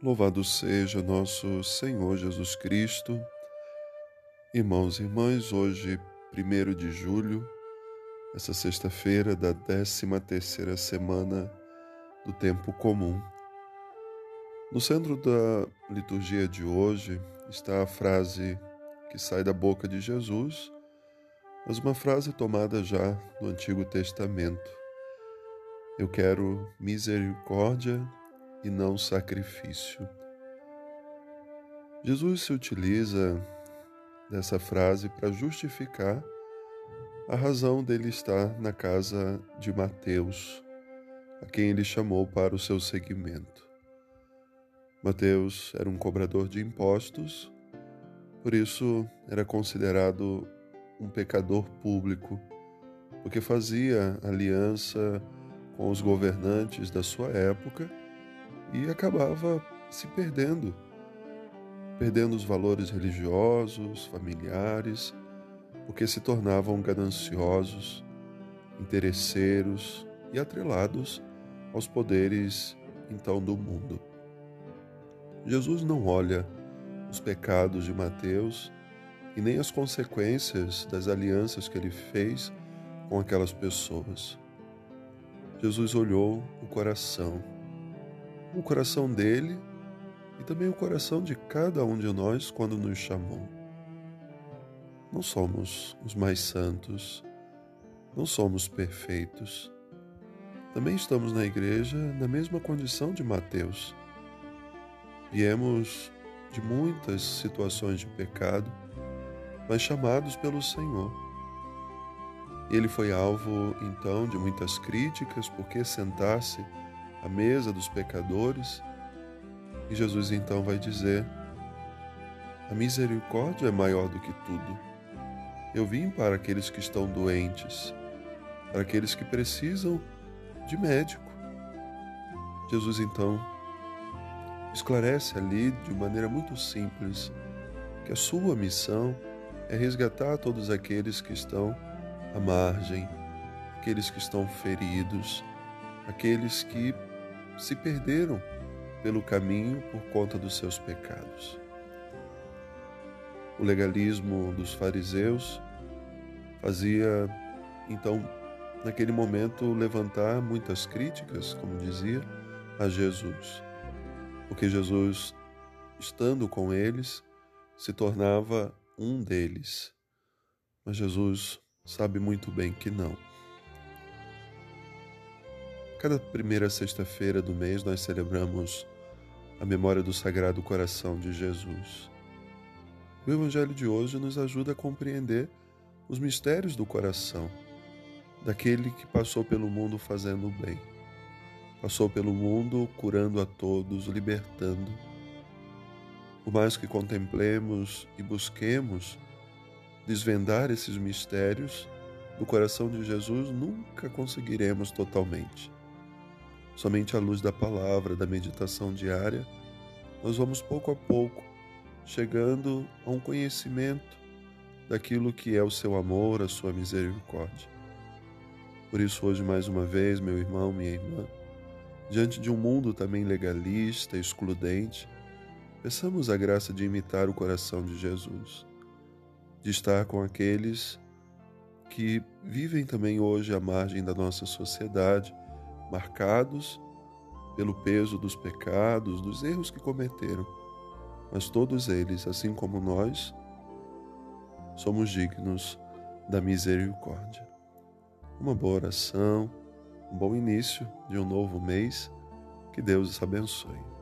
Louvado seja nosso Senhor Jesus Cristo. Irmãos e irmãs, hoje, 1 de julho, essa sexta-feira da 13 terceira semana do tempo comum. No centro da liturgia de hoje está a frase que sai da boca de Jesus, mas uma frase tomada já no Antigo Testamento. Eu quero misericórdia e não sacrifício. Jesus se utiliza dessa frase para justificar a razão dele estar na casa de Mateus, a quem ele chamou para o seu seguimento. Mateus era um cobrador de impostos, por isso era considerado um pecador público, porque fazia aliança com os governantes da sua época e acabava se perdendo, perdendo os valores religiosos, familiares, porque se tornavam gananciosos, interesseiros e atrelados aos poderes então do mundo. Jesus não olha os pecados de Mateus e nem as consequências das alianças que ele fez com aquelas pessoas. Jesus olhou o coração o coração dele e também o coração de cada um de nós quando nos chamou. Não somos os mais santos, não somos perfeitos. Também estamos na igreja na mesma condição de Mateus. Viemos de muitas situações de pecado, mas chamados pelo Senhor. Ele foi alvo então de muitas críticas porque sentasse à mesa dos pecadores. E Jesus então vai dizer: A misericórdia é maior do que tudo. Eu vim para aqueles que estão doentes, para aqueles que precisam de médico. Jesus então esclarece ali de maneira muito simples que a sua missão é resgatar todos aqueles que estão à margem, aqueles que estão feridos, aqueles que se perderam pelo caminho por conta dos seus pecados. O legalismo dos fariseus fazia, então, naquele momento, levantar muitas críticas, como dizia, a Jesus, porque Jesus, estando com eles, se tornava um deles. Mas Jesus sabe muito bem que não. Cada primeira sexta-feira do mês nós celebramos a memória do Sagrado Coração de Jesus. O Evangelho de hoje nos ajuda a compreender os mistérios do coração, daquele que passou pelo mundo fazendo o bem, passou pelo mundo curando a todos, libertando. Por mais que contemplemos e busquemos desvendar esses mistérios, do coração de Jesus nunca conseguiremos totalmente. Somente à luz da palavra, da meditação diária, nós vamos pouco a pouco chegando a um conhecimento daquilo que é o seu amor, a sua misericórdia. Por isso, hoje, mais uma vez, meu irmão, minha irmã, diante de um mundo também legalista, excludente, peçamos a graça de imitar o coração de Jesus, de estar com aqueles que vivem também hoje à margem da nossa sociedade marcados pelo peso dos pecados, dos erros que cometeram, mas todos eles, assim como nós, somos dignos da misericórdia. Uma boa oração, um bom início de um novo mês, que Deus os abençoe.